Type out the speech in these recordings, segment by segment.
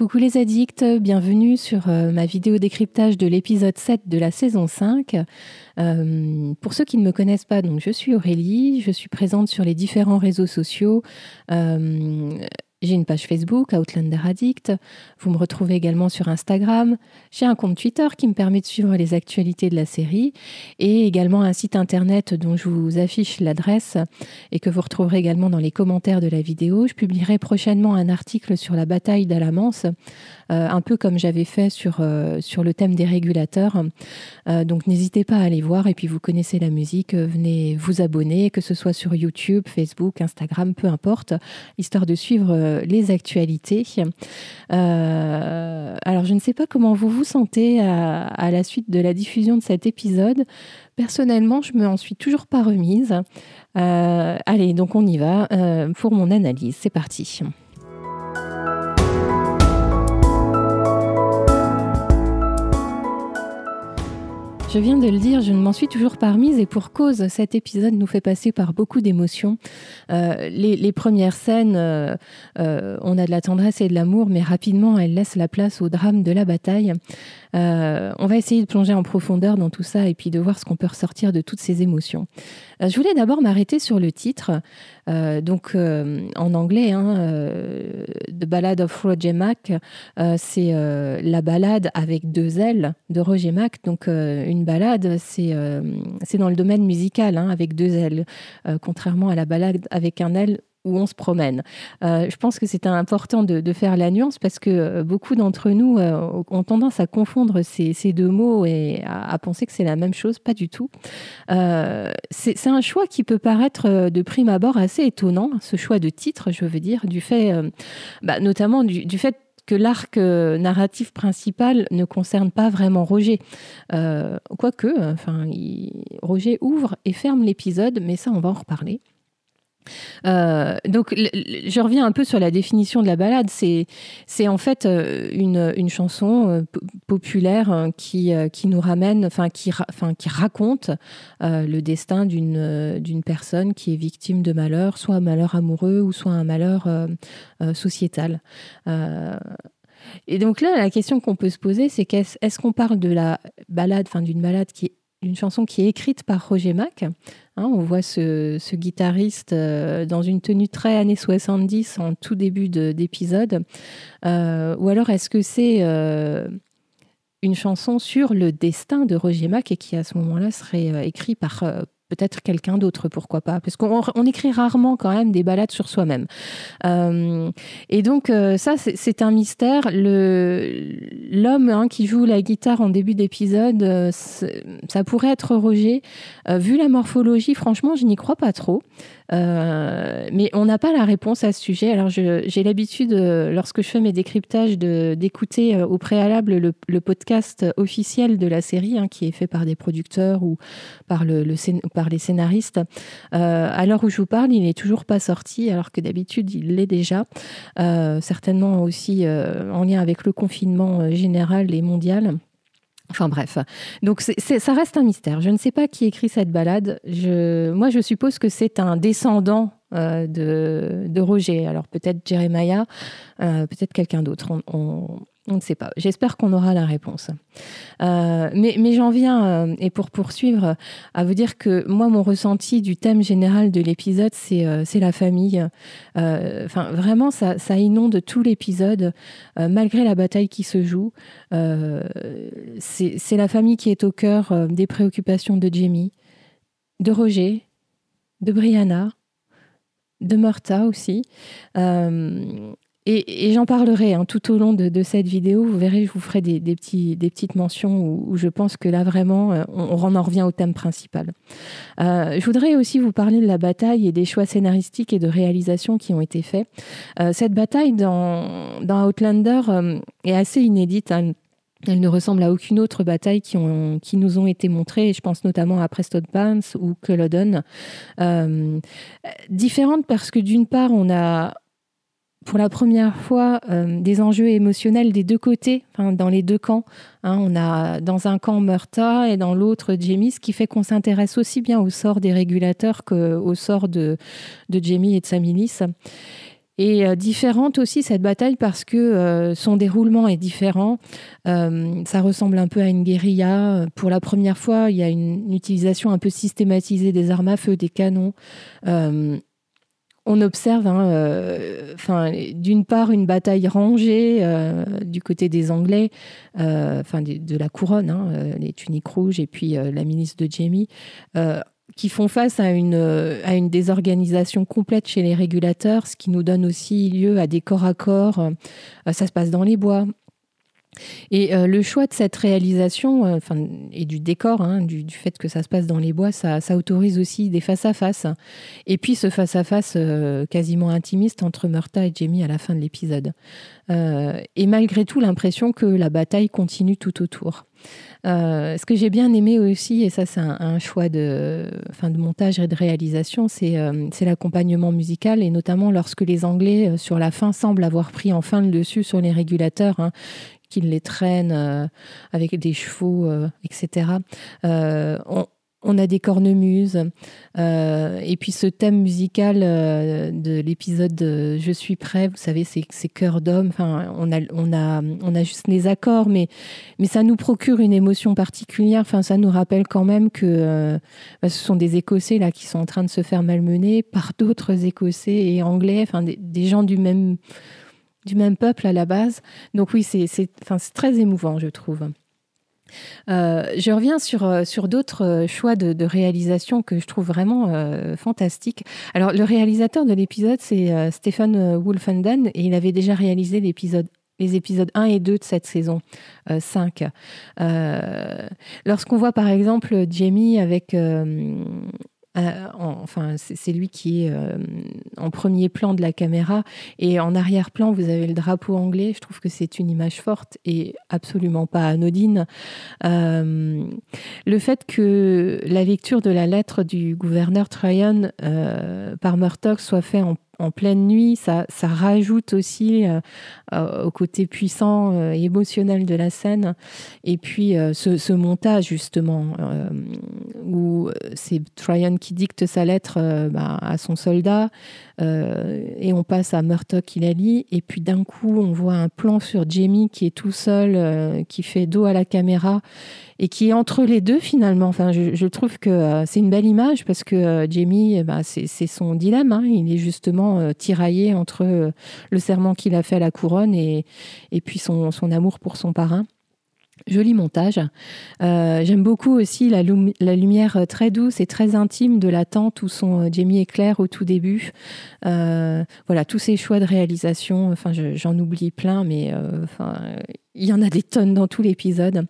Coucou les addicts, bienvenue sur euh, ma vidéo décryptage de l'épisode 7 de la saison 5. Euh, pour ceux qui ne me connaissent pas, donc je suis Aurélie, je suis présente sur les différents réseaux sociaux. Euh, j'ai une page Facebook, Outlander Addict. Vous me retrouvez également sur Instagram. J'ai un compte Twitter qui me permet de suivre les actualités de la série et également un site internet dont je vous affiche l'adresse et que vous retrouverez également dans les commentaires de la vidéo. Je publierai prochainement un article sur la bataille d'Alamance, euh, un peu comme j'avais fait sur, euh, sur le thème des régulateurs. Euh, donc n'hésitez pas à aller voir et puis vous connaissez la musique, venez vous abonner, que ce soit sur YouTube, Facebook, Instagram, peu importe, histoire de suivre euh, les actualités. Euh, alors, je ne sais pas comment vous vous sentez à, la suite de la diffusion de cet épisode. Personnellement, je me en suis toujours pas remise. Euh, allez, donc on y va pour mon analyse. C'est parti. Je viens de le dire, je ne m'en suis toujours pas remise et pour cause, cet épisode nous fait passer par beaucoup d'émotions. Euh, les, premières scènes, euh, euh, on a de la tendresse et de l'amour, mais rapidement, elles laissent la place au drame de la bataille. on va essayer de plonger en profondeur dans tout ça et puis de voir ce qu'on peut ressortir de toutes ces émotions. je voulais d'abord m'arrêter sur le titre, donc en anglais, hein, The Ballad of Roger Mac, c'est la balade avec deux L de Roger Mac, donc une balade, euh, c'est dans le domaine musical, hein, avec deux ailes, euh, contrairement à la balade avec un aile où on se promène. Euh, je pense que c'est important de, faire la nuance parce que beaucoup d'entre nous ont tendance à confondre ces, deux mots et à, penser que c'est la même chose. Pas du tout. c'est un choix qui peut paraître de prime abord assez étonnant, ce choix de titre, je veux dire, du fait, bah, notamment du fait l'arc euh, narratif principal ne concerne pas vraiment Roger. Euh, quoique, enfin, Roger ouvre et ferme l'épisode, mais ça, on va en reparler. Euh, donc, je reviens un peu sur la définition de la balade. C'est, en fait euh, une, chanson euh, populaire qui, nous ramène, enfin qui, raconte le destin d'une, personne qui est victime de malheur, soit un malheur amoureux ou soit un malheur sociétal. et donc là, la question qu'on peut se poser, c'est est-ce qu'on parle de la balade, enfin d'une balade qui chanson qui est écrite par Roger Mac. Hein, on voit ce, guitariste euh, dans une tenue très années 70 en tout début d'épisode. Euh, ou alors est-ce que c'est euh, une chanson sur le destin de Roger Mac et qui à ce moment-là serait écrit par, peut-être quelqu'un d'autre, pourquoi pas Parce qu'on écrit rarement quand même des balades sur soi-même. Euh, et donc euh, ça, c'est un mystère. L'homme hein, qui joue la guitare en début d'épisode, euh, ça pourrait être Roger. vu la morphologie, franchement, je n'y crois pas trop. Euh, mais on n'a pas la réponse à ce sujet. Alors, j'ai l'habitude, euh, lorsque je fais mes décryptages, d'écouter euh, au préalable le, podcast officiel de la série, hein, qui est fait par des producteurs ou par, le, par les scénaristes. à l'heure où je vous parle, il n'est toujours pas sorti, alors que d'habitude, il l'est déjà. certainement aussi en lien avec le confinement général et mondial. Enfin bref, donc ça reste un mystère. Je ne sais pas qui écrit cette balade. Moi, je suppose que c'est un descendant euh, de, Roger. Alors peut-être Jeremiah, euh, peut-être quelqu'un d'autre. Ne sait pas. J'espère qu'on aura la réponse. Euh, mais, j'en viens, euh, et pour poursuivre, à vous dire que moi, mon ressenti du thème général de l'épisode, c'est euh, la famille. Vraiment, ça, ça inonde tout l'épisode, malgré la bataille qui se joue. c'est la famille qui est au cœur des préoccupations de Jamie, de Roger, de Brianna, de Martha aussi. Et, j'en parlerai hein, tout au long de, cette vidéo. Vous verrez, je vous ferai des, petites mentions où, je pense que là, vraiment, euh, on, en revient au thème principal. Euh, je voudrais aussi vous parler de la bataille et des choix scénaristiques et de réalisation qui ont été faits. Euh, cette bataille dans, Outlander est assez inédite. Hein. Elle ne ressemble à aucune autre bataille qui, nous ont été montrées. Je pense notamment à Preston Barnes ou Culloden. différente parce que d'une part, on a pour la première fois euh, des enjeux émotionnels des deux côtés, dans les deux camps. Hein. on a dans un camp Murta et dans l'autre Jamie, ce qui fait qu'on s'intéresse aussi bien au sort des régulateurs qu'au sort de, de Jamie et de sa milice. Et différente aussi cette bataille parce que son déroulement est différent. ça ressemble un peu à une guérilla. Pour la première fois, il y a une, utilisation un peu systématisée des armes à feu, des canons on observe, hein, euh, d'une part, une bataille rangée euh, du côté des Anglais, euh, enfin, de, la couronne, hein, les tuniques rouges et puis la ministre de Jamie, qui font face à une, à une désorganisation complète chez les régulateurs, ce qui nous donne aussi lieu à des corps à corps. ça se passe dans les bois. Et euh, le choix de cette réalisation, euh, et du décor, hein, du, fait que ça se passe dans les bois, ça, autorise aussi des face-à-face. Et puis ce face-à-face euh, quasiment intimiste entre Murta et Jamie à la fin de l'épisode. et malgré tout, l'impression que la bataille continue tout autour. ce que j'ai bien aimé aussi, et ça c'est un, choix de, de montage et de réalisation, c'est l'accompagnement musical, et notamment lorsque les Anglais, sur la fin, semblent avoir pris enfin le dessus sur les régulateurs, hein, qu'il les traîne euh, avec des chevaux, euh, etc. Euh, on, a des cornemuses. et puis ce thème musical de l'épisode Je suis prêt, vous savez, c'est, cœur d'homme. Enfin, on a, on, a, on a juste les accords, mais, mais ça nous procure une émotion particulière. Enfin, ça nous rappelle quand même que ce sont des Écossais là qui sont en train de se faire malmener par d'autres Écossais et Anglais, enfin des gens du même du même peuple à la base. Donc oui, c'est très émouvant, je trouve. Euh, je reviens sur, euh, d'autres euh, choix de, réalisation que je trouve vraiment fantastiques. Alors, le réalisateur de l'épisode, c'est Stephen Wolfenden, et il avait déjà réalisé les épisodes 1 et 2 de cette saison 5. Lorsqu'on voit par exemple Jamie avec euh, enfin, c'est lui qui est euh, en premier plan de la caméra et en arrière-plan, vous avez le drapeau anglais. Je trouve que c'est une image forte et absolument pas anodine. Euh, le fait que la lecture de la lettre du gouverneur Tryon par Murdoch soit fait en en pleine nuit, ça, rajoute aussi euh, euh, au côté puissant et euh, émotionnel de la scène. Et puis ce, montage, justement, où c'est Tryon qui dicte sa lettre bah, à son soldat, et on passe à Murdoch qui la lit, et puis d'un coup, on voit un plan sur Jamie qui est tout seul, qui fait dos à la caméra, et qui est entre les deux finalement. Enfin, je, trouve que euh, c'est une belle image parce que euh, Jamie, eh ben, c'est son dilemme. Hein. Il est justement euh, tiraillé entre le serment qu'il a fait à la couronne et, et puis son, son amour pour son parrain. Joli montage. J'aime beaucoup aussi la, la, lumière très douce et très intime de la tente où sont Jamie et Claire au tout début. voilà, tous ces choix de réalisation. Enfin, j'en oublie plein, mais il y en a des tonnes dans tout l'épisode.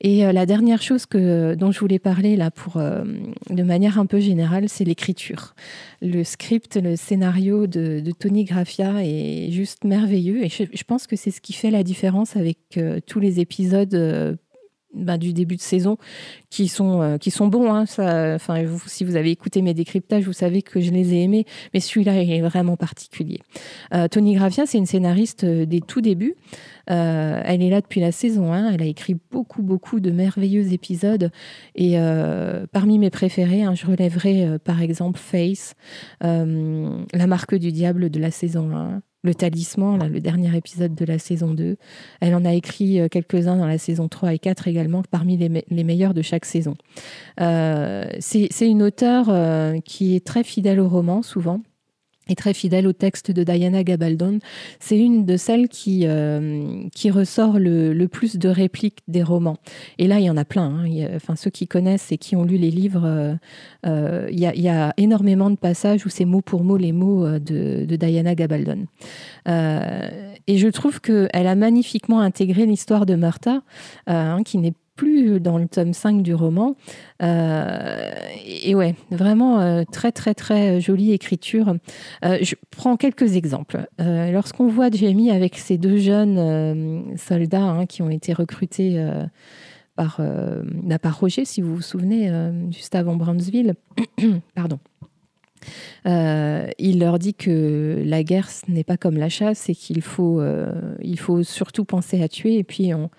Et euh, la dernière chose que, dont je voulais parler là, pour, euh, de manière un peu générale, c'est l'écriture. Le script, le scénario de, Tony Graffia est juste merveilleux. Et je, pense que c'est ce qui fait la différence avec euh, tous les épisodes bah, du début de saison qui sont, euh, qui sont bons. Hein, enfin, si vous avez écouté mes décryptages, vous savez que je les ai aimés, mais celui-là est vraiment particulier. Euh, Tony Graffia, c'est une scénariste euh, des tout débuts. elle est là depuis la saison 1. Elle a écrit beaucoup, beaucoup de merveilleux épisodes. Et parmi mes préférés, hein, je relèverai par exemple Face, La marque du diable de la saison 1. Le Talisman, là, le dernier épisode de la saison 2. Elle en a écrit euh, quelques-uns dans la saison 3 et 4 également, parmi les, meilleurs de chaque saison. Euh, c'est une auteure euh, qui est très fidèle au roman, souvent est très fidèle au texte de Diana Gabaldon. C'est une de celles qui, euh, qui ressort le, plus de répliques des romans. Et là, il y en a plein. Hein. enfin, ceux qui connaissent et qui ont lu les livres, euh, euh, il, y a, énormément de passages où c'est mot pour mot les mots de, Diana Gabaldon. et je trouve qu'elle a magnifiquement intégré l'histoire de Martha, hein, qui n'est plus dans le tome 5 du roman. Euh, et ouais, vraiment euh, très très très jolie écriture. Euh, je prends quelques exemples. Lorsqu'on voit Jamie avec ces deux jeunes soldats hein, qui ont été recrutés par, par Roger, si vous vous souvenez, juste avant Brownsville, pardon. il leur dit que la guerre, ce n'est pas comme la chasse et qu'il faut, faut surtout penser à tuer. Et puis, on,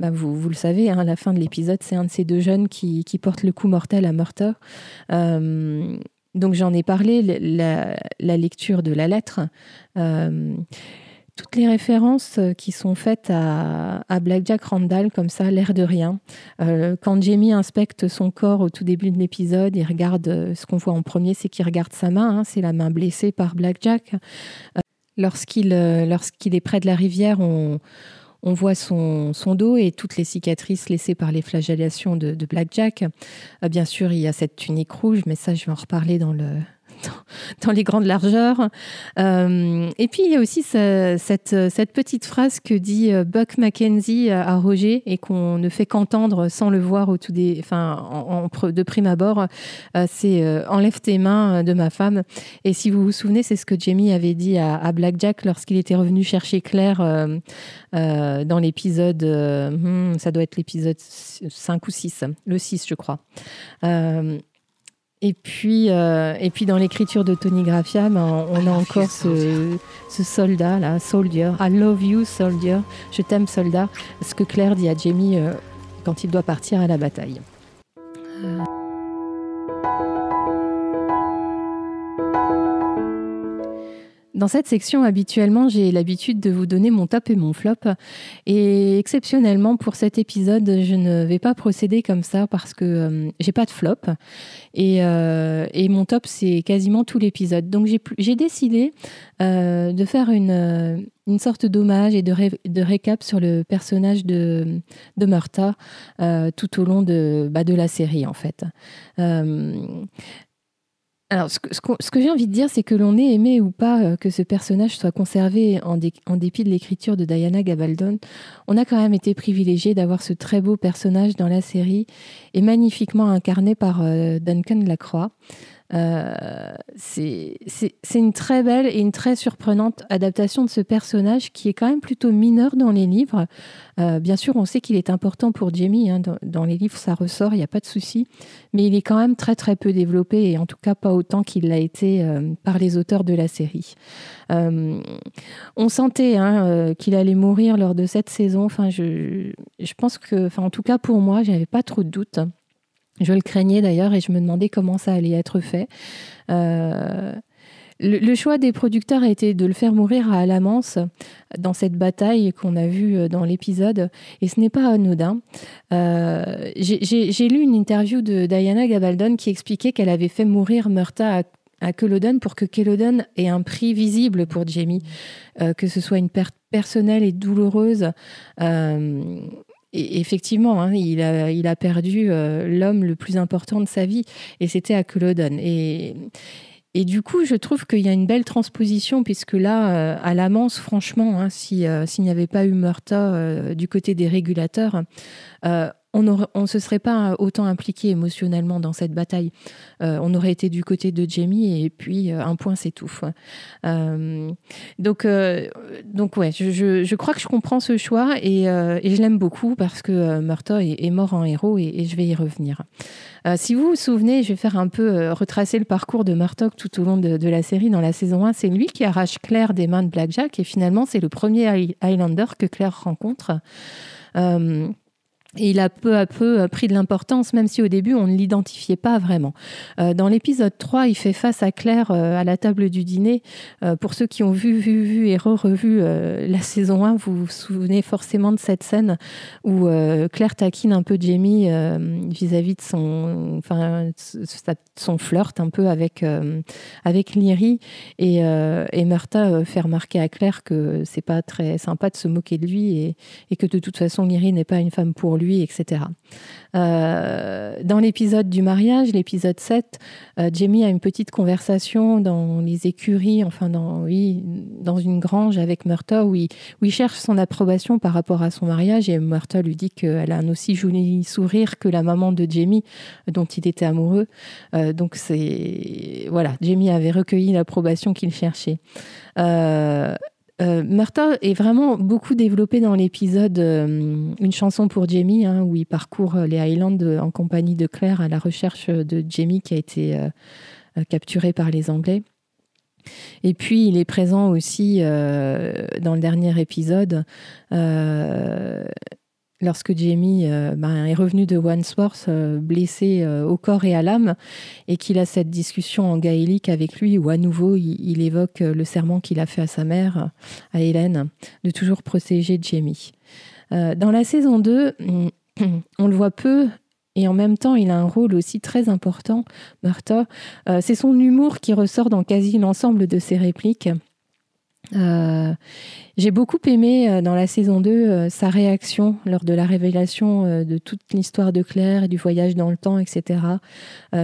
bah, vous, le savez, hein, la fin de l'épisode, c'est un de ces deux jeunes qui, porte le coup mortel à Murtaugh. Euh, donc j'en ai parlé, la, lecture de la lettre. toutes les références qui sont faites à, à Blackjack Randall, comme ça, l'air de rien. quand Jamie inspecte son corps au tout début de l'épisode, il regarde, ce qu'on voit en premier, c'est qu'il regarde sa main, hein, c'est la main blessée par Blackjack. lorsqu'il, lorsqu'il est près de la rivière, on, on voit son, dos et toutes les cicatrices laissées par les flagellations de, de Blackjack. Euh, bien sûr, il y a cette tunique rouge, mais ça, je vais en reparler dans le, dans, les grandes largeurs. Euh, et puis, il y a aussi cette, petite phrase que dit euh, Buck Mackenzie à Roger et qu'on ne fait qu'entendre sans le voir au des, enfin, en, de prime abord. Euh, c'est Enlève tes mains de ma femme. Et si vous vous souvenez, c'est ce que Jamie avait dit à, à Blackjack lorsqu'il était revenu chercher Claire dans l'épisode, hmm, ça doit être l'épisode 5 ou 6, le 6, je crois. Et puis, euh, et puis dans l'écriture de Tony Graffia, ben, on a encore ce, soldat là, soldier. I love you, soldier. Je t'aime, soldat. Ce que Claire dit à Jamie euh, quand il doit partir à la bataille. Dans cette section, habituellement, j'ai l'habitude de vous donner mon top et mon flop. Et exceptionnellement, pour cet épisode, je ne vais pas procéder comme ça parce que euh, j'ai pas de flop. Et, euh, et mon top, c'est quasiment tout l'épisode. Donc j'ai décidé euh, de faire une, une sorte d'hommage et de, de, récap sur le personnage de, de Martha tout au long de, bah, de la série, en fait. Alors, ce que, j'ai envie de dire, c'est que l'on ait aimé ou pas euh, que ce personnage soit conservé en, dépit de l'écriture de Diana Gabaldon, on a quand même été privilégié d'avoir ce très beau personnage dans la série et magnifiquement incarné par euh, Duncan Lacroix. Euh, c'est une très belle et une très surprenante adaptation de ce personnage qui est quand même plutôt mineur dans les livres. Euh, bien sûr, on sait qu'il est important pour Jamie. Hein, dans, les livres, ça ressort, il n'y a pas de souci. Mais il est quand même très très peu développé et en tout cas pas autant qu'il l'a été euh, par les auteurs de la série. on sentait hein, qu'il allait mourir lors de cette saison. Enfin, je, pense que, en tout cas pour moi, j'avais pas trop de doutes. Je le craignais d'ailleurs et je me demandais comment ça allait être fait. Euh, le, choix des producteurs a été de le faire mourir à Alamance dans cette bataille qu'on a vue euh, dans l'épisode, et ce n'est pas anodin. Euh, j'ai lu une interview de Diana Gabaldon qui expliquait qu'elle avait fait mourir Murta à, Culloden pour que Culloden ait un prix visible pour Jamie, que ce soit une perte personnelle et douloureuse effectivement, hein, il, a, il, a, perdu euh, l'homme le plus important de sa vie, et c'était à Culloden. Et, et du coup, je trouve qu'il y a une belle transposition, puisque là, euh, à l'amance, franchement, hein, euh, s'il n'y avait pas eu Murta du côté des régulateurs, on ne se serait pas autant impliqué émotionnellement dans cette bataille. Euh, on aurait été du côté de Jamie et puis euh, un point. Euh, donc, donc ouais, je, crois que je comprends ce choix et, je l'aime beaucoup parce que Murtaugh est, mort en héros et, je vais y revenir. si vous vous souvenez, je vais faire un peu retracer le parcours de Murtaugh tout au long de, de la série. Dans la saison 1, c'est lui qui arrache Claire des mains de Blackjack et finalement c'est le premier Highlander que Claire rencontre. Il a peu à peu euh, pris de l'importance, même si au début on ne l'identifiait pas vraiment. Euh, dans l'épisode 3, il fait face à Claire euh, à la table du dîner. pour ceux qui ont vu, vu, vu et re-revu la saison 1, vous vous souvenez forcément de cette scène où Claire taquine un peu Jamie vis-à-vis de son, enfin, son flirt un peu avec, avec Lyrie. Et, et Martha fait remarquer à Claire que c'est pas très sympa de se moquer de lui et, et que de toute façon Lyrie n'est pas une femme pour lui, etc. Euh, dans l'épisode du mariage, l'épisode 7, euh, Jamie a une petite conversation dans les écuries, enfin dans une grange avec Murta où il, cherche son approbation par rapport à son mariage et Murta lui dit qu'elle a un aussi joli sourire que la maman de Jamie dont il était amoureux. Euh, donc c'est voilà, Jamie avait recueilli l'approbation qu'il cherchait. Euh, est vraiment beaucoup développé dans l'épisode euh, Une chanson pour Jamie, hein, où il parcourt euh, les Highlands en compagnie de Claire à la recherche de Jamie qui a été capturé par les Anglais. Et puis, il est présent aussi dans le dernier épisode lorsque Jamie euh, ben, est revenu de Wandsworth euh, blessé euh, au corps et à l'âme et qu'il a cette discussion en gaélique avec lui où à nouveau il, évoque le serment qu'il a fait à sa mère, à Hélène, de toujours protéger Jamie. dans la saison 2, on le voit peu et en même temps, il a un rôle aussi très important, Martha. c'est son humour qui ressort dans quasi l'ensemble de ses répliques. Euh, j'ai beaucoup aimé euh, dans la saison 2 euh, sa réaction lors de la révélation de toute l'histoire de Claire et du voyage dans le temps, etc.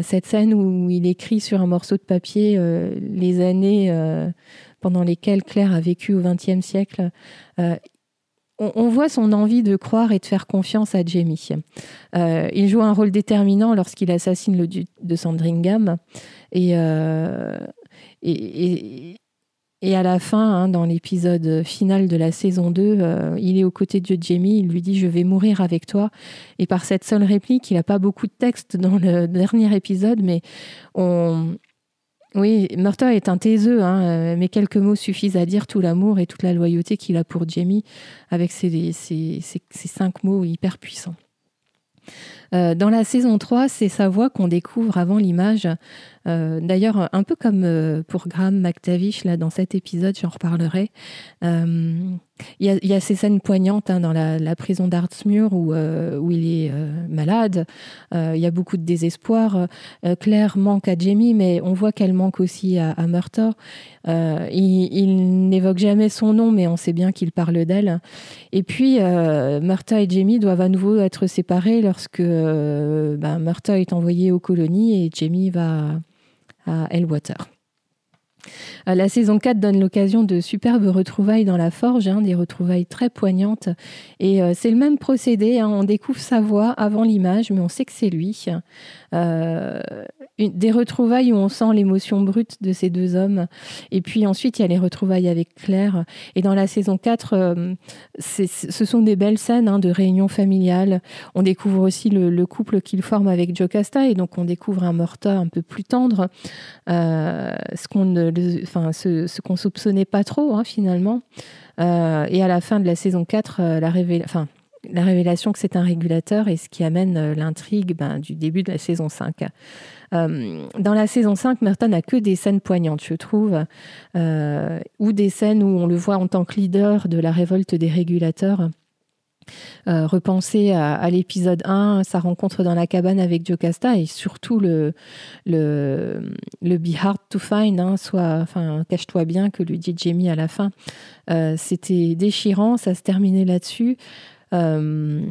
cette scène où il écrit sur un morceau de papier les années pendant lesquelles Claire a vécu au XXe siècle. On, voit son envie de croire et de faire confiance à Jamie. il joue un rôle déterminant lorsqu'il assassine le duc de Sandringham. Et, et, et à la fin, hein, dans l'épisode final de la saison 2, euh, il est aux côtés de Jamie, il lui dit Je vais mourir avec toi. Et par cette seule réplique, il n'a pas beaucoup de texte dans le dernier épisode, mais on. Oui, Murtaugh est un taiseux, hein, euh, mais quelques mots suffisent à dire tout l'amour et toute la loyauté qu'il a pour Jamie avec ces cinq mots hyper puissants. Euh, dans la saison 3, c'est sa voix qu'on découvre avant l'image. Euh, d'ailleurs, un peu comme euh, pour Graham McTavish, là, dans cet épisode, j'en reparlerai. Il y, a ces scènes poignantes hein, dans la, prison d'Artsmure où, où il est malade. Il y a beaucoup de désespoir. Claire manque à Jamie, mais on voit qu'elle manque aussi à, à il, n'évoque jamais son nom, mais on sait bien qu'il parle d'elle. Et puis, Murtaugh et Jamie doivent à nouveau être séparés lorsque euh, ben, est envoyé aux colonies et Jamie va à Elwater. Euh, la saison 4 donne l'occasion de superbes retrouvailles dans la forge, hein, des retrouvailles très poignantes. Et euh, c'est le même procédé, hein. on découvre sa voix avant l'image, mais on sait que c'est lui. Euh, des retrouvailles où on sent l'émotion brute de ces deux hommes. Et puis ensuite, il y a les retrouvailles avec Claire. Et dans la saison 4, ce sont des belles scènes hein, de réunion familiale. On découvre aussi le, couple qu'il forme avec Jocasta, et donc on découvre un Morta un peu plus tendre, ce qu'on ne enfin, ce, qu'on soupçonnait pas trop hein, finalement. Euh, et à la fin de la saison 4, euh, la, révélation que c'est un régulateur et ce qui amène euh, l'intrigue ben, du début de la saison 5. dans la saison 5, Merton n'a que des scènes poignantes, je trouve, ou des scènes où on le voit en tant que leader de la révolte des régulateurs. Euh, repenser à, l'épisode 1, sa rencontre dans la cabane avec Jocasta et surtout le, le, Be Hard to Find, hein, cache-toi bien que lui dit Jamie à la fin. Euh, c'était déchirant, ça se terminait là-dessus. Euh,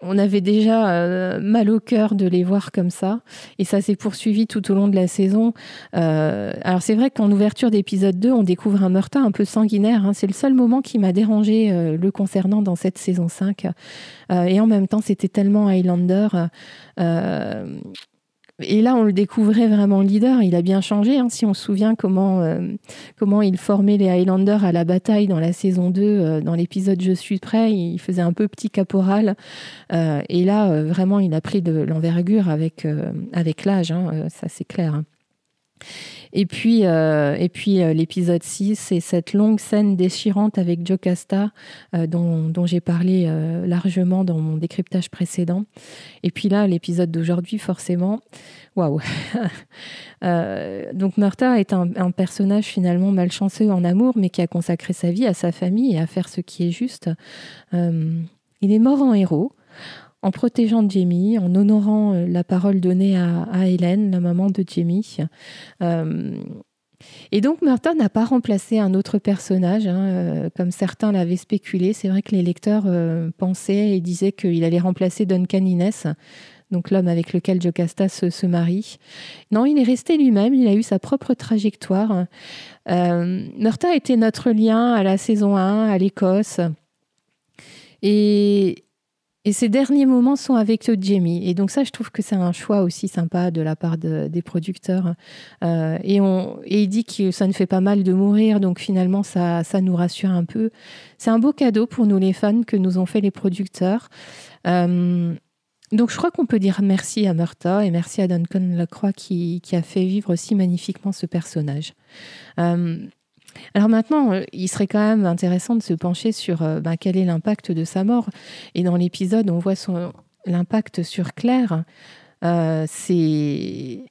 on avait déjà euh, mal au cœur de les voir comme ça. Et ça s'est poursuivi tout au long de la saison. Euh, alors c'est vrai qu'en ouverture d'épisode 2, on découvre un meurtre un peu sanguinaire. Hein. C'est le seul moment qui m'a dérangé euh, le concernant dans cette saison 5. et en même temps, c'était tellement Highlander. Et là, on le découvrait vraiment leader. Il a bien changé. Hein, si on se souvient comment, euh, comment il formait les Highlanders à la bataille dans la saison 2, euh, dans l'épisode Je suis prêt, il faisait un peu petit caporal. Euh, et là, vraiment, il a pris de l'envergure avec, avec l'âge. Hein, ça, c'est clair. Et puis, euh, et puis euh, l'épisode 6, c'est cette longue scène déchirante avec Jocasta euh, dont, j'ai parlé largement dans mon décryptage précédent. Et puis là, l'épisode d'aujourd'hui, forcément, waouh Donc Murta est un, personnage finalement malchanceux en amour, mais qui a consacré sa vie à sa famille et à faire ce qui est juste. il est mort en héros en protégeant Jamie, en honorant euh, la parole donnée à, Hélène, la maman de Jamie. Euh, et donc Martha n'a pas remplacé un autre personnage, hein, euh, comme certains l'avaient spéculé. C'est vrai que les lecteurs pensaient et disaient qu'il allait remplacer Duncan Innes, donc l'homme avec lequel Jocasta se, se, marie. Non, il est resté lui-même, il a eu sa propre trajectoire. Euh, était notre lien à la saison 1, à l'Écosse. Et, et ces derniers moments sont avec Jamie. Et donc ça, je trouve que c'est un choix aussi sympa de la part des producteurs. Euh, et, on, et il dit que ça ne fait pas mal de mourir, donc finalement, ça, ça nous rassure un peu. C'est un beau cadeau pour nous les fans que nous ont fait les producteurs. Euh, donc je crois qu'on peut dire merci à Murta et merci à Duncan Lacroix qui, qui a fait vivre si magnifiquement ce personnage. Euh, Alors maintenant, euh, il serait quand même intéressant de se pencher sur euh, bah, quel est l'impact de sa mort. Et dans l'épisode, on voit l'impact sur Claire. Euh, c'est.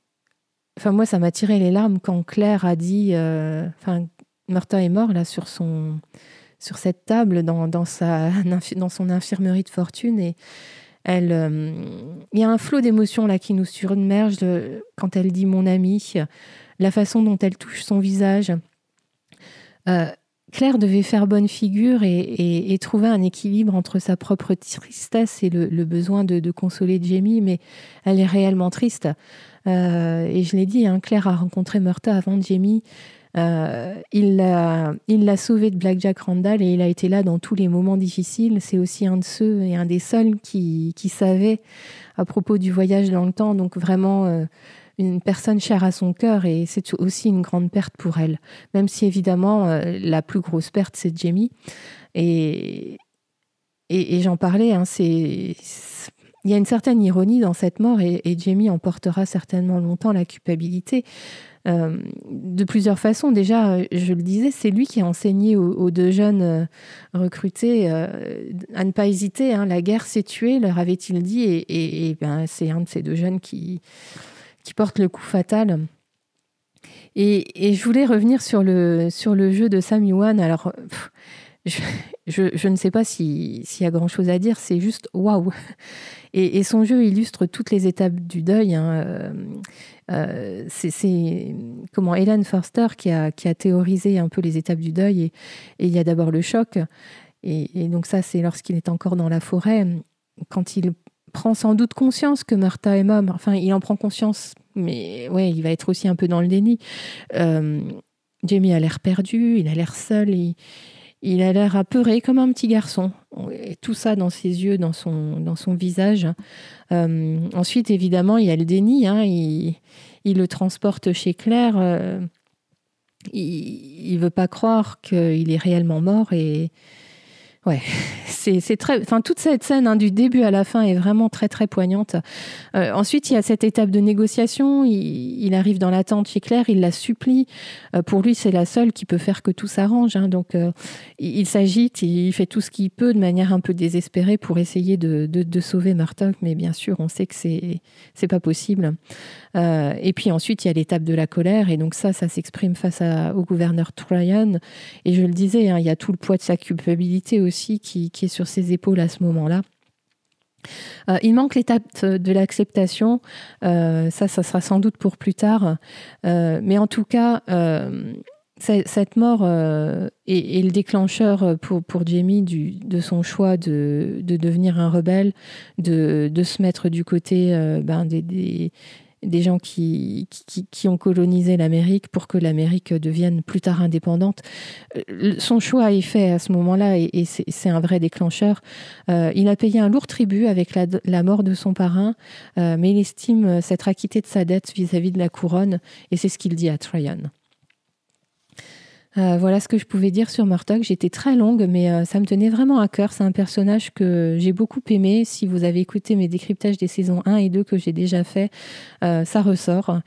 Enfin, moi, ça m'a tiré les larmes quand Claire a dit. Enfin, Martin est mort là sur cette table dans, sa, son infirmerie de fortune et elle, il y a un flot d'émotions là qui nous surmerge quand elle dit mon ami, la façon dont elle touche son visage, euh, Claire devait faire bonne figure et, trouver un équilibre entre sa propre tristesse et le, besoin de, consoler Jamie, mais elle est réellement triste. Euh, et je l'ai dit, hein, Claire a rencontré Murta avant Jamie. Euh, il l'a sauvé de Black Jack Randall et il a été là dans tous les moments difficiles. C'est aussi un de ceux et un des seuls qui, qui savait à propos du voyage dans le temps. Donc vraiment, une personne chère à son cœur et c'est aussi une grande perte pour elle. Même si évidemment euh, la plus grosse perte c'est Jamie. Et, et, j'en parlais, hein, c'est il y a une certaine ironie dans cette mort et, Jamie en portera certainement longtemps la culpabilité. Euh, de plusieurs façons. Déjà, je le disais, c'est lui qui a enseigné aux, deux jeunes euh, recrutés à ne pas hésiter. Hein. La guerre s'est tuée, leur avait-il dit, et, et ben, c'est un de ces deux jeunes qui, qui porte le coup fatal. Et, je voulais revenir sur le, sur le jeu de Sam Yuan. Alors, je, ne sais pas s'il y a grand-chose à dire, c'est juste waouh et, son jeu illustre toutes les étapes du deuil. Hein. Euh, euh, c'est comment Hélène Forster qui a, qui a théorisé un peu les étapes du deuil. Et, il y a d'abord le choc. Et, et donc ça, c'est lorsqu'il est encore dans la forêt, quand il prend sans doute conscience que Martha est mort. Enfin, il en prend conscience, mais ouais, il va être aussi un peu dans le déni. Euh, Jamie a l'air perdu, il a l'air seul, il, a l'air apeuré comme un petit garçon. Et tout ça dans ses yeux, dans son, dans son visage. Euh, ensuite, évidemment, il y a le déni. Hein, il, le transporte chez Claire. Euh, il ne veut pas croire qu'il est réellement mort et Ouais, c'est très. Enfin, toute cette scène hein, du début à la fin est vraiment très très poignante. Euh, ensuite, il y a cette étape de négociation. Il, arrive dans la tente chez Claire, il la supplie. Euh, pour lui, c'est la seule qui peut faire que tout s'arrange. Hein. donc, euh, il, s'agite, il fait tout ce qu'il peut de manière un peu désespérée pour essayer de, de, sauver Murdoch, mais bien sûr, on sait que c'est c'est pas possible. et puis ensuite, il y a l'étape de la colère, et donc ça, ça s'exprime face au gouverneur Tryon. Et je le disais, hein, il y a tout le poids de sa culpabilité aussi qui, est sur ses épaules à ce moment-là. Euh, il manque l'étape de l'acceptation, euh, ça, ça sera sans doute pour plus tard, euh, mais en tout cas, cette mort est, le déclencheur pour, Jamie de son choix de, devenir un rebelle, de, se mettre du côté ben, des gens qui, qui, ont colonisé l'Amérique pour que l'Amérique devienne plus tard indépendante. Euh, son choix est fait à ce moment-là et, c'est un vrai déclencheur. Euh, il a payé un lourd tribut avec la, mort de son parrain, euh, mais il estime s'être acquitté de sa dette vis-à-vis de la couronne et c'est ce qu'il dit à Tryon. Euh, voilà ce que je pouvais dire sur Murdoch. J'étais très longue, mais euh, ça me tenait vraiment à cœur. C'est un personnage que j'ai beaucoup aimé. Si vous avez écouté mes décryptages des saisons 1 et 2 que j'ai déjà fait, euh, ça ressort.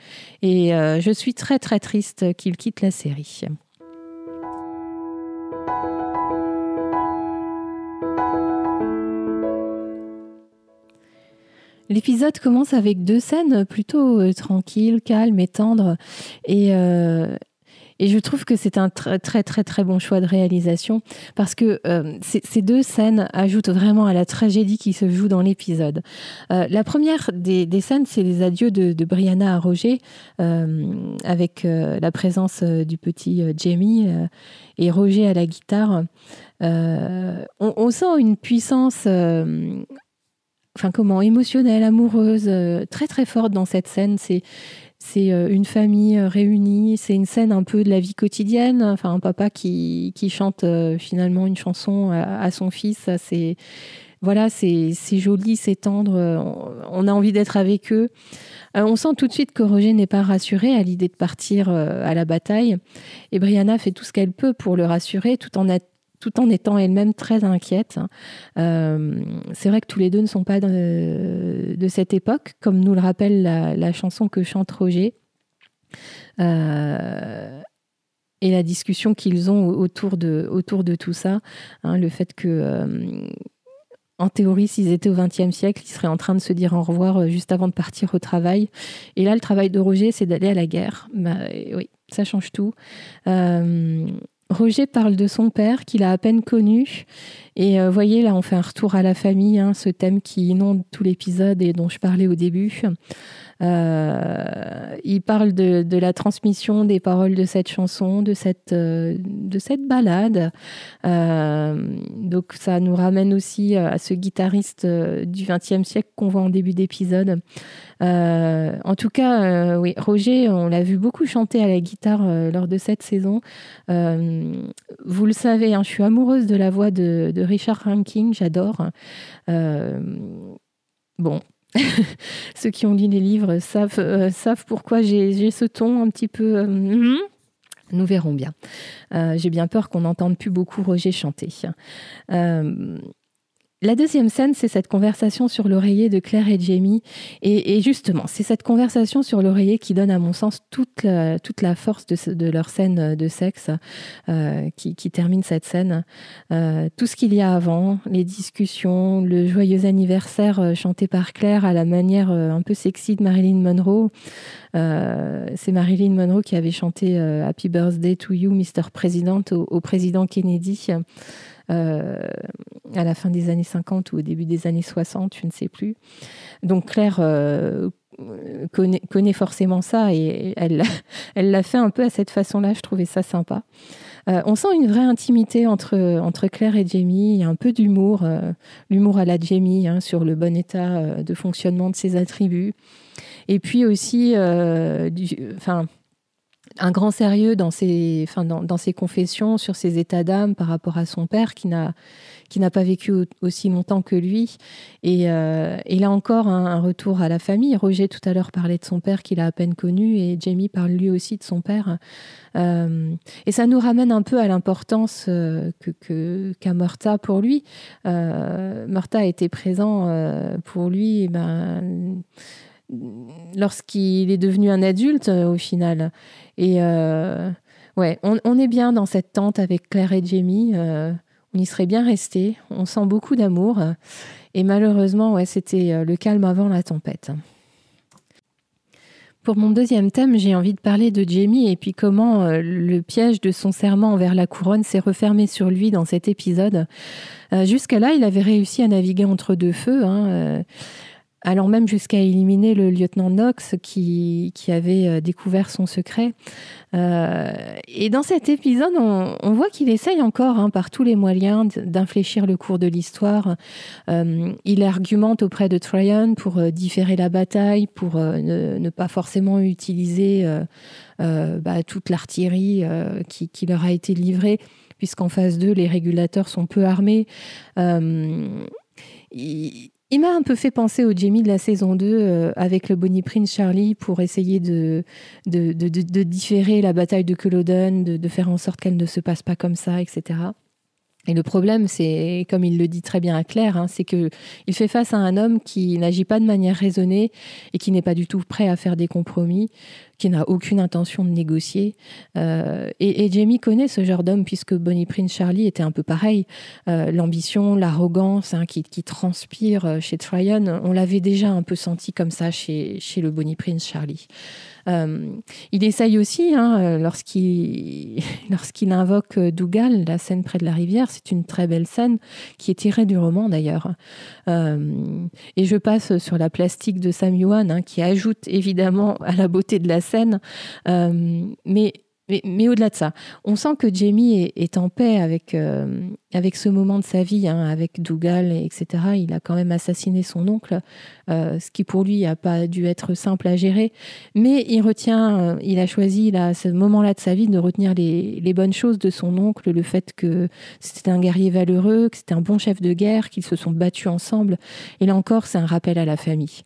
Et je suis très très triste qu'il quitte la série. L'épisode commence avec deux scènes plutôt tranquilles, calmes et tendres. Et, et je trouve que c'est un très, très, très, très bon choix de réalisation parce que euh, ces deux scènes ajoutent vraiment à la tragédie qui se joue dans l'épisode. Euh, la première des, scènes, c'est les adieux de, Brianna à Roger euh, avec la présence du petit Jamie et Roger à la guitare. On, on, sent une puissance enfin comment émotionnelle, amoureuse, très très forte dans cette scène. C'est c'est euh, une famille euh, réunie, c'est une scène un peu de la vie quotidienne, enfin un papa qui, qui chante euh, finalement une chanson à, son fils, c'est voilà, c'est joli, c'est tendre, on, a envie d'être avec eux. on sent tout de suite que Roger n'est pas rassuré à l'idée de partir à la bataille. Et Brianna fait tout ce qu'elle peut pour le rassurer, tout en, tout en étant elle-même très inquiète. Euh, c'est vrai que tous les deux ne sont pas de, cette époque, comme nous le rappelle la, chanson que chante Roger. Euh, et la discussion qu'ils ont autour de, tout ça. Hein, le fait que, en théorie, s'ils étaient au XXe siècle, ils seraient en train de se dire au revoir juste avant de partir au travail. Et là, le travail de Roger, c'est d'aller à la guerre. Bah, oui, ça change tout. Roger parle de son père qu'il a à peine connu. Et vous voyez, là, on fait un retour à la famille, hein, ce thème qui inonde tout l'épisode et dont je parlais au début. Euh, il parle de, la transmission des paroles de cette chanson, de cette, euh, de cette balade. Euh, donc ça nous ramène aussi à ce guitariste du XXe siècle qu'on voit en début d'épisode. en tout cas, oui, Roger, on l'a vu beaucoup chanter à la guitare lors de cette saison. vous le savez, hein, je suis amoureuse de la voix de, de Richard Ranking, j'adore. bon, Ceux qui ont lu les livres savent, euh, pourquoi j'ai ce ton un petit peu... Euh, hmm. nous verrons bien. Euh, j'ai bien peur qu'on n'entende plus beaucoup Roger chanter. La deuxième scène, c'est cette conversation sur l'oreiller de Claire et Jamie. Et, justement, c'est cette conversation sur l'oreiller qui donne, à mon sens, toute la, force de, leur scène de sexe euh, qui, termine cette scène. Euh, tout ce qu'il y a avant, les discussions, le joyeux anniversaire euh, chanté par Claire à la manière un peu sexy de Marilyn Monroe. c'est Marilyn Monroe qui avait chanté Happy Birthday to You, Mr. President, au président Kennedy. Euh, à la fin des années 50 ou au début des années 60, je ne sais plus. Donc Claire euh, connaît, forcément ça et elle l'a fait un peu à cette façon-là. Je trouvais ça sympa. Euh, on sent une vraie intimité entre, entre Claire et Jamie. Un peu d'humour, l'humour à la Jamie hein, sur le bon état de fonctionnement de ses attributs. Et puis aussi, enfin un grand sérieux dans ses, enfin, dans, ses confessions sur ses états d'âme par rapport à son père qui n'a qui n'a pas vécu aussi longtemps que lui. Et, euh, et là encore, un, retour à la famille. Roger tout à l'heure parlait de son père qu'il a à peine connu et Jamie parle lui aussi de son père. Euh, et ça nous ramène un peu à l'importance euh, que qu'a Murta pour lui. Murta a été présent pour lui. Et ben, lorsqu'il est devenu un adulte au final. Et euh, on, est bien dans cette tente avec Claire et Jamie. Euh, on y serait bien resté. On sent beaucoup d'amour. Et malheureusement, ouais, c'était euh, le calme avant la tempête. Pour mon deuxième thème, j'ai envie de parler de Jamie et puis comment le piège de son serment envers la couronne s'est refermé sur lui dans cet épisode. Jusqu'à là, il avait réussi à naviguer entre deux feux. Hein, allant même jusqu'à éliminer le lieutenant Knox qui, qui avait euh, découvert son secret. Euh, et dans cet épisode, on, voit qu'il essaye encore hein, par tous les moyens d'infléchir le cours de l'histoire. Euh, il argumente auprès de Tryon pour différer la bataille, pour ne, pas forcément utiliser bah, toute l'artillerie qui, leur a été livrée, puisqu'en phase 2, les régulateurs sont peu armés. Il m'a un peu fait penser au Jamie de la saison 2 euh, avec le Bonnie Prince Charlie pour essayer de, différer la bataille de Culloden, de, faire en sorte qu'elle ne se passe pas comme ça, etc. Et le problème, c'est, comme il le dit très bien à Claire, hein, c'est qu'il fait face à un homme qui n'agit pas de manière raisonnée et qui n'est pas du tout prêt à faire des compromis qui n'a aucune intention de négocier. Euh, et, Jamie connaît ce genre d'homme puisque Bonnie Prince Charlie était un peu pareil. Euh, l'ambition, l'arrogance hein, qui, transpire euh, chez Tryon, on l'avait déjà un peu senti comme ça chez, chez le Bonnie Prince Charlie. Il essaye aussi, hein, lorsqu'il lorsqu'il invoque Dougal, la scène près de la rivière, c'est une très belle scène qui est tirée du roman d'ailleurs. et je passe sur la plastique de Sam Yuan, hein, qui ajoute évidemment à la beauté de la scène. Euh, mais mais, au-delà de ça, on sent que Jamie est, en paix avec, euh, avec ce moment de sa vie, hein, avec Dougal, etc. Il a quand même assassiné son oncle, euh, ce qui pour lui n'a pas dû être simple à gérer. Mais il retient, il a choisi à ce moment-là de sa vie de retenir les, les, bonnes choses de son oncle, le fait que c'était un guerrier valeureux, que c'était un bon chef de guerre, qu'ils se sont battus ensemble. Et là encore, c'est un rappel à la famille.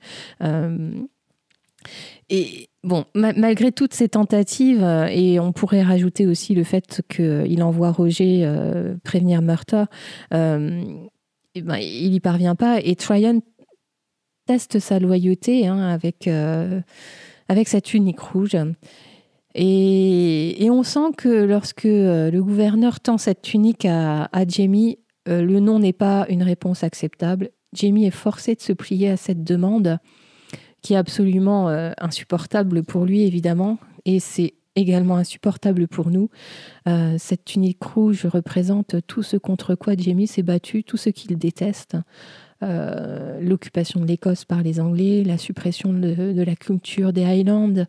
Et Bon, malgré toutes ces tentatives, euh, et on pourrait rajouter aussi le fait qu'il envoie Roger euh, prévenir Murta, euh, ben, il n'y parvient pas. Et Tryon teste sa loyauté hein, avec, avec cette unique rouge. Et, on sent que lorsque le gouverneur tend cette tunique à, Jamie, le nom n'est pas une réponse acceptable. Jamie est forcé de se plier à cette demande qui est absolument insupportable pour lui, évidemment. Et c'est également insupportable pour nous. Euh, cette tunique rouge représente tout ce contre quoi Jamie s'est battu, tout ce qu'il déteste. Euh, l'occupation de l'Écosse par les Anglais, la suppression de, la culture des Highlands,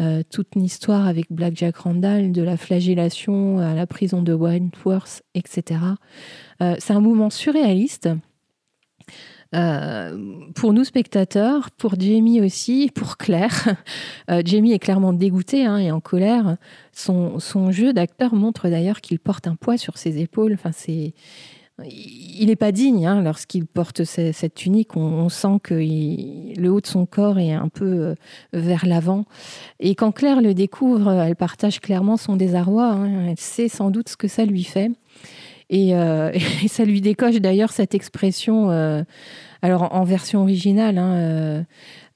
euh, toute une histoire avec Black Jack Randall, de la flagellation à la prison de Wentworth, etc. C'est un mouvement surréaliste euh, pour nous spectateurs, pour Jamie aussi, pour Claire. Euh, Jamie est clairement dégoûté hein, et en colère. Son, son jeu d'acteur montre d'ailleurs qu'il porte un poids sur ses épaules. Enfin, c'est il n'est pas digne hein, lorsqu'il porte cette tunique. On, sent que le haut de son corps est un peu euh, vers l'avant. Et quand Claire le découvre, elle partage clairement son désarroi. Hein. Elle sait sans doute ce que ça lui fait. Et, ça lui décoche d'ailleurs cette expression alors en, version originale, hein, euh,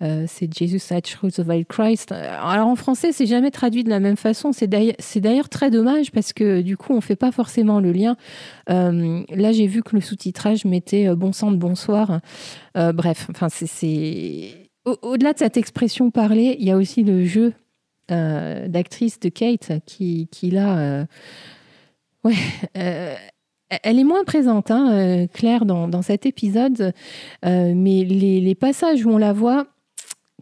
euh, c'est Jesus at Crucified Christ. Alors en français, c'est jamais traduit de la même façon. C'est d'ailleurs très dommage parce que du coup, on fait pas forcément le lien. Euh, là, j'ai vu que le sous-titrage mettait bon sang de bonsoir. bref, enfin, au-delà de cette expression parlée, il y a aussi le jeu d'actrice de Kate qui, qui là, ouais, elle est moins présente, hein, euh, Claire, dans, cet épisode, euh, mais les, passages où on la voit,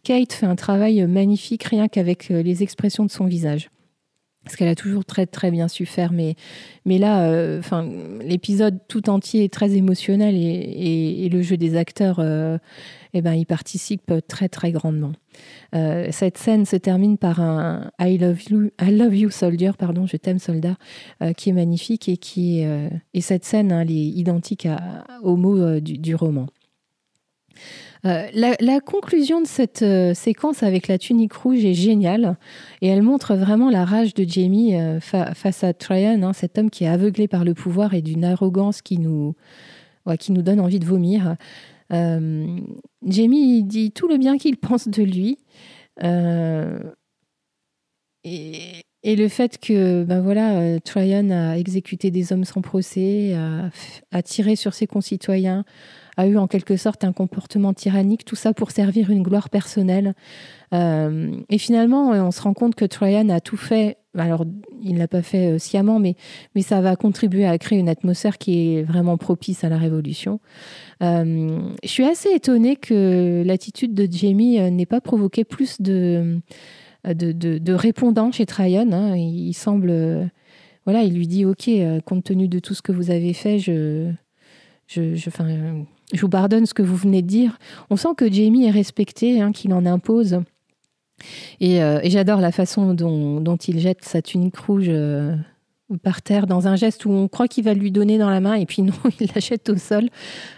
Kate fait un travail magnifique rien qu'avec euh, les expressions de son visage. Parce qu'elle a toujours très très bien su faire, mais, mais là, enfin, l'épisode tout entier est très émotionnel et, le jeu des acteurs, eh ben, il participe très très grandement. Euh, cette scène se termine par un I love you, I love you soldier, pardon, je t'aime soldat, euh, qui est magnifique et qui est, euh, et cette scène, hein, elle est identique au mot du, roman. La, conclusion de cette séquence avec la tunique rouge est géniale et elle montre vraiment la rage de Jamie face à Tryon, hein, cet homme qui est aveuglé par le pouvoir et d'une arrogance qui nous, qui nous donne envie de vomir. Euh, Jamie dit tout le bien qu'il pense de lui. Euh, et, le fait que ben voilà, euh, Tryon a exécuté des hommes sans procès, a, tiré sur ses concitoyens, a eu en quelque sorte un comportement tyrannique, tout ça pour servir une gloire personnelle. et finalement, on se rend compte que Tryon a tout fait alors il ne l'a pas fait euh, sciemment, mais, mais ça va contribuer à créer une atmosphère qui est vraiment propice à la révolution. Euh, je suis assez étonnée que l'attitude de Jamie euh, n'ait pas provoqué plus de, de, de, répondants chez Tryon. Hein. Il, semble... voilà, il lui dit, OK, compte tenu de tout ce que vous avez fait, je, je, je, je vous pardonne ce que vous venez de dire. On sent que Jamie est respecté, hein, qu'il en impose. Euh, et, j'adore la façon dont, il jette sa tunique rouge euh, par terre dans un geste où on croit qu'il va lui donner dans la main et puis non, il la jette au sol.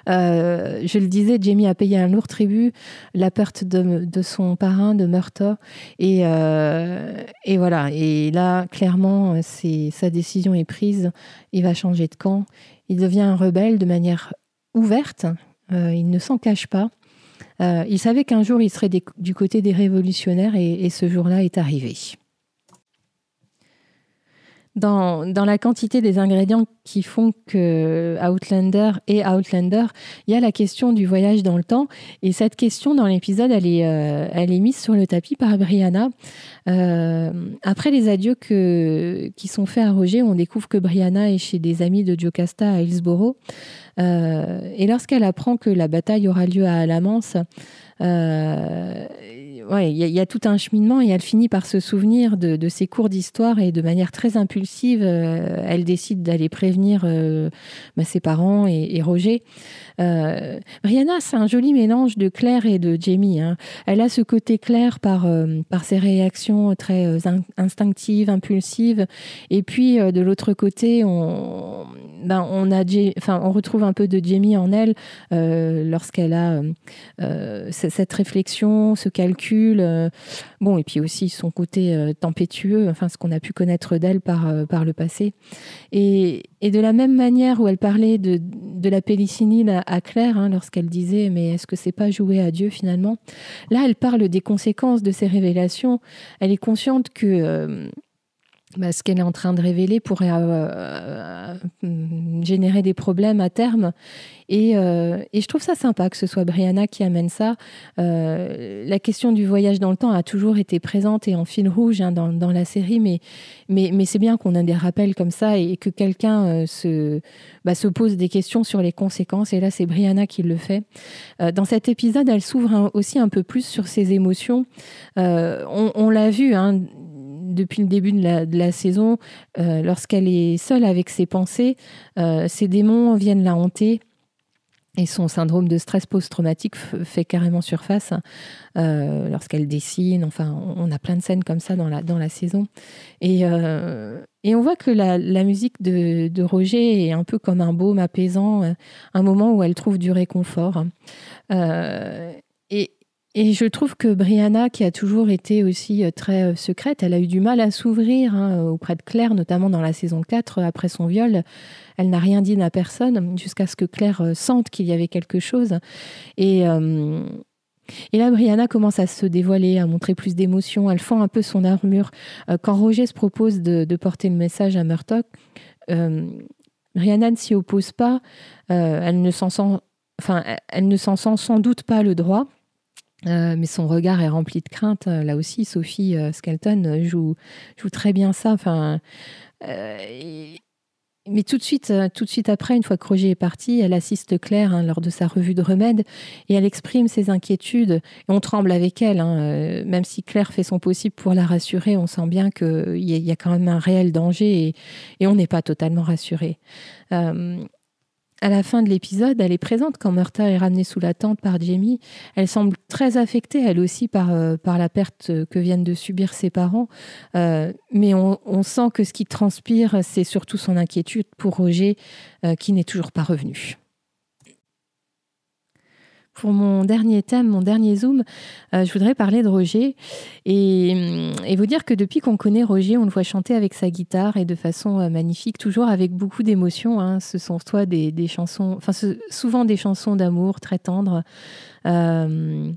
Euh, je le disais, Jamie a payé un lourd tribut, la perte de, son parrain, de Murtaugh. Et voilà, et là, clairement, sa décision est prise. Il va changer de camp. Il devient un rebelle de manière ouverte. Il ne s'en cache pas. Euh, il savait qu'un jour il serait du côté des révolutionnaires et, ce jour-là est arrivé. Dans, la quantité des ingrédients qui font que Outlander est Outlander, il y a la question du voyage dans le temps. Et cette question dans l'épisode, elle, est, euh, mise sur le tapis par Brianna. Euh, après les adieux qui sont faits à Roger, on découvre que Brianna est chez des amis de Jocasta à Hillsborough. Euh, et lorsqu'elle apprend que la bataille aura lieu à Alamance, euh, ouais, il y, a tout un cheminement et elle finit par se souvenir de, ses cours d'histoire et de manière très impulsive, euh, elle décide d'aller prévenir bah, ses parents et, Roger. Brianna, c'est un joli mélange de Claire et de Jamie. Hein. Elle a ce côté clair par, par ses réactions très instinctives, impulsives. Et puis, de l'autre côté, on, ben, on, a, enfin, on retrouve un peu de Jamie en elle lorsqu'elle a cette réflexion, ce calcul. bon, et puis aussi son côté tempétueux, enfin, ce qu'on a pu connaître d'elle par, par le passé. Et, et, de la même manière où elle parlait de, de la pénicilline à, Claire, hein, lorsqu'elle disait Mais est-ce que c'est pas jouer à Dieu finalement? Là, elle parle des conséquences de ces révélations. Elle est consciente que bah, ce qu'elle est en train de révéler pourrait euh, euh, générer des problèmes à terme. Et, euh, et, je trouve ça sympa que ce soit Brianna qui amène ça. la question du voyage dans le temps a toujours été présente et en fil rouge hein, dans, la série, mais, c'est bien qu'on ait des rappels comme ça et, que quelqu'un se, bah, se pose des questions sur les conséquences. Et là, c'est Brianna qui le fait. dans cet épisode, elle s'ouvre aussi un peu plus sur ses émotions. on, on l'a vu, hein, depuis le début de la, saison, euh, lorsqu'elle est seule avec ses pensées, euh, ses démons viennent la hanter. Et son syndrome de stress post-traumatique fait carrément surface euh, lorsqu'elle dessine. Enfin, on a plein de scènes comme ça dans la, dans la saison. Et, et on voit que la, musique de, de, Roger est un peu comme un baume apaisant, un moment où elle trouve du réconfort. et, et je trouve que Brianna, qui a toujours été aussi euh, très euh, secrète, elle a eu du mal à s'ouvrir hein, auprès de Claire, notamment dans la saison 4, après son viol. Elle n'a rien dit à personne jusqu'à ce que Claire euh, sente qu'il y avait quelque chose. Et, là, Brianna commence à se dévoiler, à montrer plus d'émotion. Elle fend un peu son armure. quand Roger se propose de, porter le message à Murdoch, Brianna ne s'y oppose pas. elle ne s'en sent, enfin, elle ne s'en sent sans doute pas le droit. Euh, mais son regard est rempli de crainte. Euh, là aussi, Sophie euh, Skelton joue, joue très bien ça. Enfin, mais tout de suite, tout de suite après, une fois que Roger est parti, elle assiste Claire hein, lors de sa revue de remède et elle exprime ses inquiétudes. On tremble avec elle, hein, même si Claire fait son possible pour la rassurer. On sent bien qu'il y, a quand même un réel danger et on n'est pas totalement rassuré à la fin de l'épisode, elle est présente quand Murta est ramenée sous la tente par Jamie. Elle semble très affectée, elle aussi, par, euh, par la perte que viennent de subir ses parents. Euh, mais on, sent que ce qui transpire, c'est surtout son inquiétude pour Roger, euh, qui n'est toujours pas revenu. Pour mon dernier thème, mon dernier zoom, euh, je voudrais parler de Roger et, vous dire que depuis qu'on connaît Roger, on le voit chanter avec sa guitare et de façon euh, magnifique, toujours avec beaucoup d'émotion. Hein. Ce sont soit des, chansons, enfin souvent des chansons d'amour très tendres. Euh,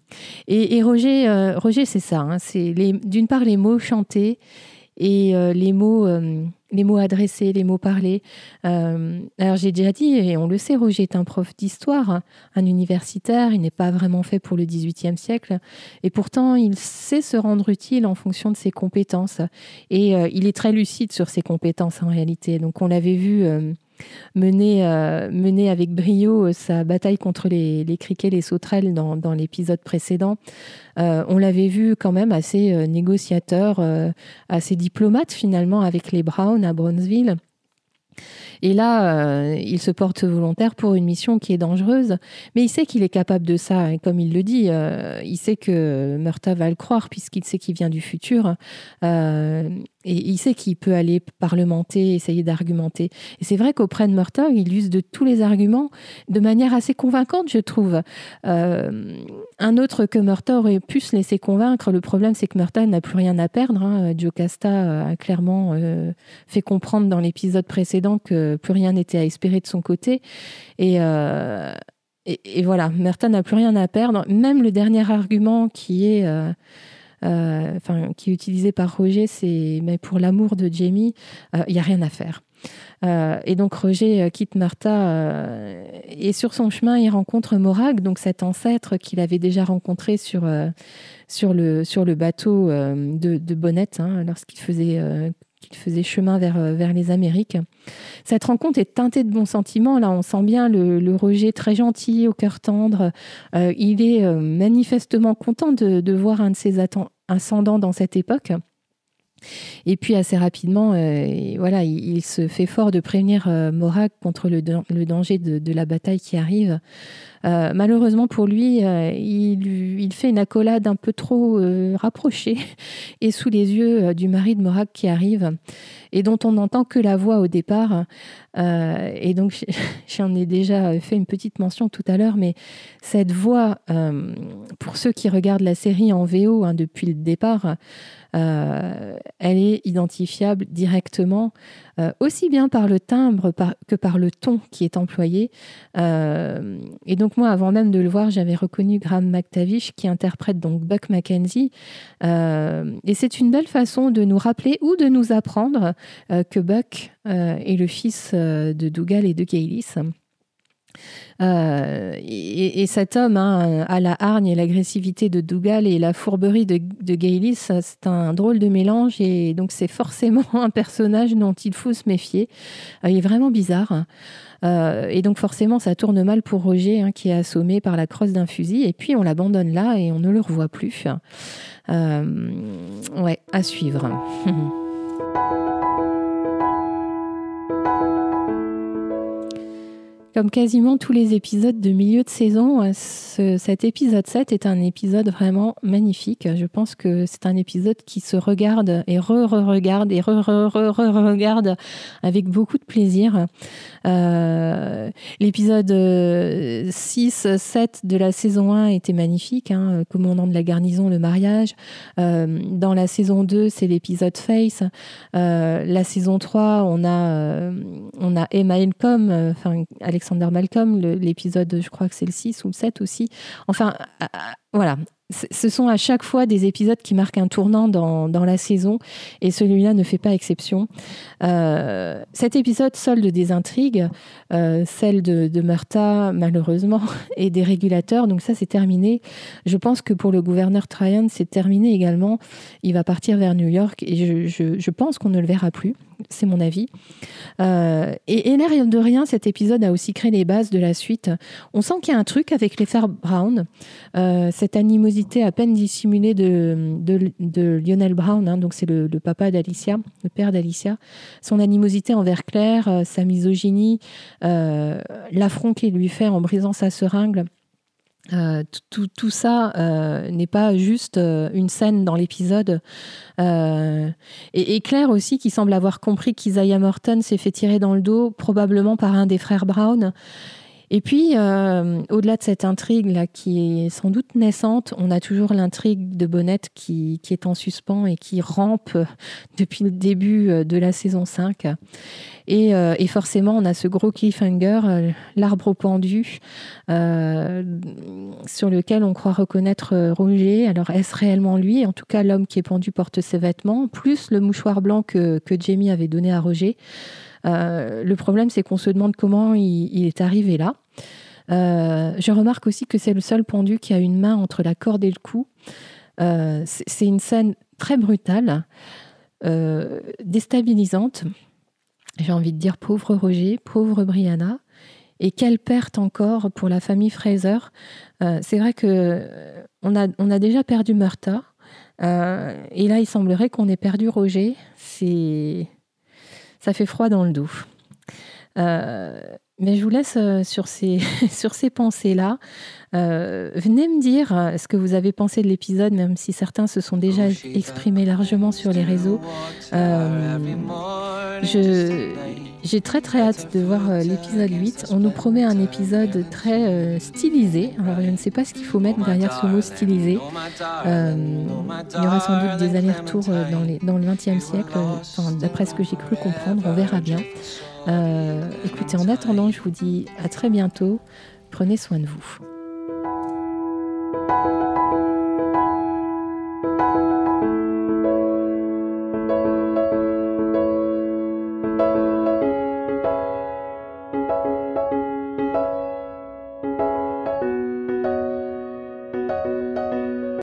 et, Roger, Roger c'est ça. Hein. c'est d'une part les mots chantés et les mots les mots adressés, les mots parlés. Euh, alors j'ai déjà dit, et on le sait, Roger est un prof d'histoire, un universitaire, il n'est pas vraiment fait pour le XVIIIe siècle, et pourtant il sait se rendre utile en fonction de ses compétences, et euh, il est très lucide sur ses compétences en réalité. Donc on l'avait vu euh, mener, mener avec brio sa bataille contre les, criquets, les sauterelles dans, l'épisode précédent. On l'avait vu quand même assez négociateur, assez diplomate finalement avec les Browns à Brownsville. Et là, il se porte volontaire pour une mission qui est dangereuse, mais il sait qu'il est capable de ça. Et comme il le dit, il sait que Murta va le croire puisqu'il sait qu'il vient du futur. Et il sait qu'il peut aller parlementer, essayer d'argumenter. Et c'est vrai qu'auprès de Murtaugh, il use de tous les arguments de manière assez convaincante, je trouve. Euh, un autre que Murtaugh aurait pu se laisser convaincre, le problème c'est que Murtaugh n'a plus rien à perdre. Hein. Joe Casta a clairement euh, fait comprendre dans l'épisode précédent que plus rien n'était à espérer de son côté. Et, euh, et, voilà, Murtaugh n'a plus rien à perdre. Même le dernier argument qui est enfin, qui est utilisé par Roger, c'est mais pour l'amour de Jamie, il euh, n'y a rien à faire. Euh, et donc Roger quitte Martha et sur son chemin, il rencontre Morag, donc cet ancêtre qu'il avait déjà rencontré sur, sur, le, sur le bateau de, de Bonnette hein, lorsqu'il faisait qu'il faisait chemin vers, euh, vers les Amériques. Cette rencontre est teintée de bons sentiments. Là, on sent bien le, Roger très gentil, au cœur tendre. Euh, il est euh, manifestement content de, voir un de ses ascendants dans cette époque. Et puis assez rapidement, euh, voilà, il, se fait fort de prévenir euh, Morak contre le, danger de, la bataille qui arrive. Euh, malheureusement pour lui, il, fait une accolade un peu trop rapprochée et sous les yeux du mari de Morak qui arrive et dont on n'entend que la voix au départ. et donc, j'en ai déjà fait une petite mention tout à l'heure, mais cette voix, pour ceux qui regardent la série en VO hein, depuis le départ, euh, elle est identifiable directement, euh, aussi bien par le timbre que par le ton qui est employé. Euh, et donc moi, avant même de le voir, j'avais reconnu Graham McTavish qui interprète donc Buck Mackenzie. et c'est une belle façon de nous rappeler ou de nous apprendre que Buck est le fils de Dougal et de Gaylis. Euh, et, cet homme hein, a la hargne et l'agressivité de Dougal et la fourberie de, de Gaylis, c'est un drôle de mélange et donc c'est forcément un personnage dont il faut se méfier. Euh, il est vraiment bizarre. Euh, et donc forcément, ça tourne mal pour Roger, hein, qui est assommé par la crosse d'un fusil. Et puis on l'abandonne là et on ne le revoit plus. ouais, à suivre. Comme quasiment tous les épisodes de milieu de saison, euh, cet épisode 7 est un épisode vraiment magnifique. Je pense que c'est un épisode qui se regarde et re-re-regarde et re-re-re-regarde avec beaucoup de plaisir. Euh, l'épisode 6, euh, 7 de la saison 1 était magnifique, hein, commandant de la garnison, le mariage. dans la saison 2, c'est l'épisode Face. la saison 3, on a, on a Emma Elcom, enfin Alexander Malcolm, l'épisode, je crois que c'est le 6 ou le 7 aussi. Enfin, voilà, ce sont à chaque fois des épisodes qui marquent un tournant dans, la saison et celui-là ne fait pas exception. Euh, cet épisode solde des intrigues, euh, celle de, de malheureusement et des régulateurs, donc ça c'est terminé. Je pense que pour le gouverneur Tryon c'est terminé également. Il va partir vers New York et je, pense qu'on ne le verra plus, c'est mon avis. Euh, et, et l'air de rien, cet épisode a aussi créé les bases de la suite. On sent qu'il y a un truc avec les frères Brown, cette animosité à peine dissimulée de, Lionel Brown, hein, donc c'est le, papa d'Alicia, le père d'Alicia, son animosité envers Claire, euh, sa misogynie, euh, l'affront qu'il lui fait en brisant sa seringue. Euh, tout, ça n'est pas juste une scène dans l'épisode. Et, Claire aussi, qui semble avoir compris qu'Isaiah Morton s'est fait tirer dans le dos, probablement par un des frères Brown. Et puis, euh, au-delà de cette intrigue-là, qui est sans doute naissante, on a toujours l'intrigue de Bonnette qui, est en suspens et qui rampe depuis le début euh, de la saison 5. Euh, et, forcément, on a ce gros cliffhanger, l'arbre pendu, sur lequel on croit reconnaître Roger. Alors, est-ce réellement lui? En tout cas, l'homme qui est pendu porte ses vêtements, plus le mouchoir blanc que, que Jamie avait donné à Roger. Euh, le problème, c'est qu'on se demande comment il, est arrivé là. Euh, je remarque aussi que c'est le seul pendu qui a une main entre la corde et le cou. Euh, c'est une scène très brutale, déstabilisante. J'ai envie de dire pauvre Roger, pauvre Brianna. Et quelle perte encore pour la famille Fraser. c'est vrai que on a, on a déjà perdu Murta. et là, il semblerait qu'on ait perdu Roger. C'est ça fait froid dans le dos. Euh, mais je vous laisse euh, sur ces, sur ces pensées-là. Euh, venez me dire ce que vous avez pensé de l'épisode, même si certains se sont déjà exprimés largement sur les réseaux. je, j'ai très très hâte de voir l'épisode 8. On nous promet un épisode très stylisé. Alors je ne sais pas ce qu'il faut mettre derrière ce mot stylisé. il y aura sans doute des allers-retours dans, les, dans le XXe siècle, d'après ce que j'ai cru comprendre. On verra bien. Euh, euh, écoutez, en attendant, je vous dis à très bientôt. Prenez soin de vous.